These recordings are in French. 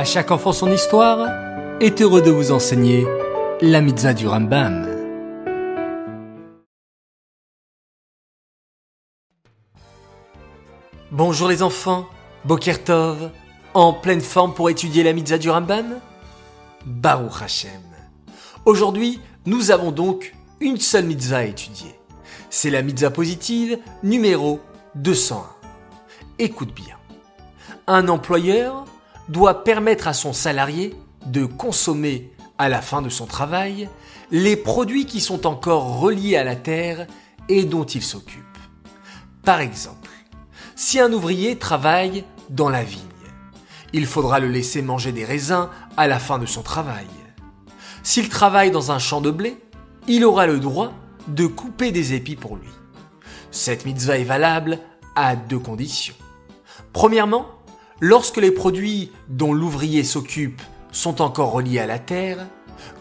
À chaque enfant son histoire est heureux de vous enseigner la mitzvah du Rambam. Bonjour les enfants, Bokertov, en pleine forme pour étudier la mitzvah du Rambam? Baruch Hashem. Aujourd'hui, nous avons donc une seule mitzvah à étudier. C'est la mitzvah positive numéro 201. Écoute bien. Un employeur doit permettre à son salarié de consommer à la fin de son travail les produits qui sont encore reliés à la terre et dont il s'occupe. Par exemple, si un ouvrier travaille dans la vigne, il faudra le laisser manger des raisins à la fin de son travail. S'il travaille dans un champ de blé, il aura le droit de couper des épis pour lui. Cette mitzvah est valable à deux conditions. Premièrement, lorsque les produits dont l'ouvrier s'occupe sont encore reliés à la terre,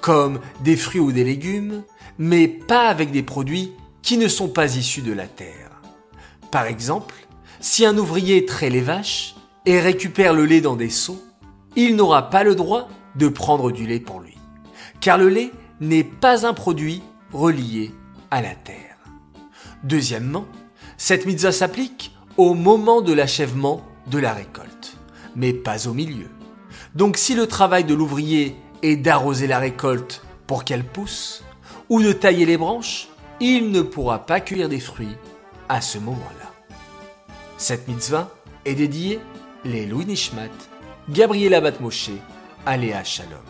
comme des fruits ou des légumes, mais pas avec des produits qui ne sont pas issus de la terre. Par exemple, si un ouvrier traite les vaches et récupère le lait dans des seaux, il n'aura pas le droit de prendre du lait pour lui, car le lait n'est pas un produit relié à la terre. Deuxièmement, cette mitzvah s'applique au moment de l'achèvement de la récolte, mais pas au milieu. Donc si le travail de l'ouvrier est d'arroser la récolte pour qu'elle pousse, ou de tailler les branches, il ne pourra pas cueillir des fruits à ce moment-là. Cette mitzvah est dédiée les Louis Nishmat, Gabriela Batmoshe, Aléa Shalom.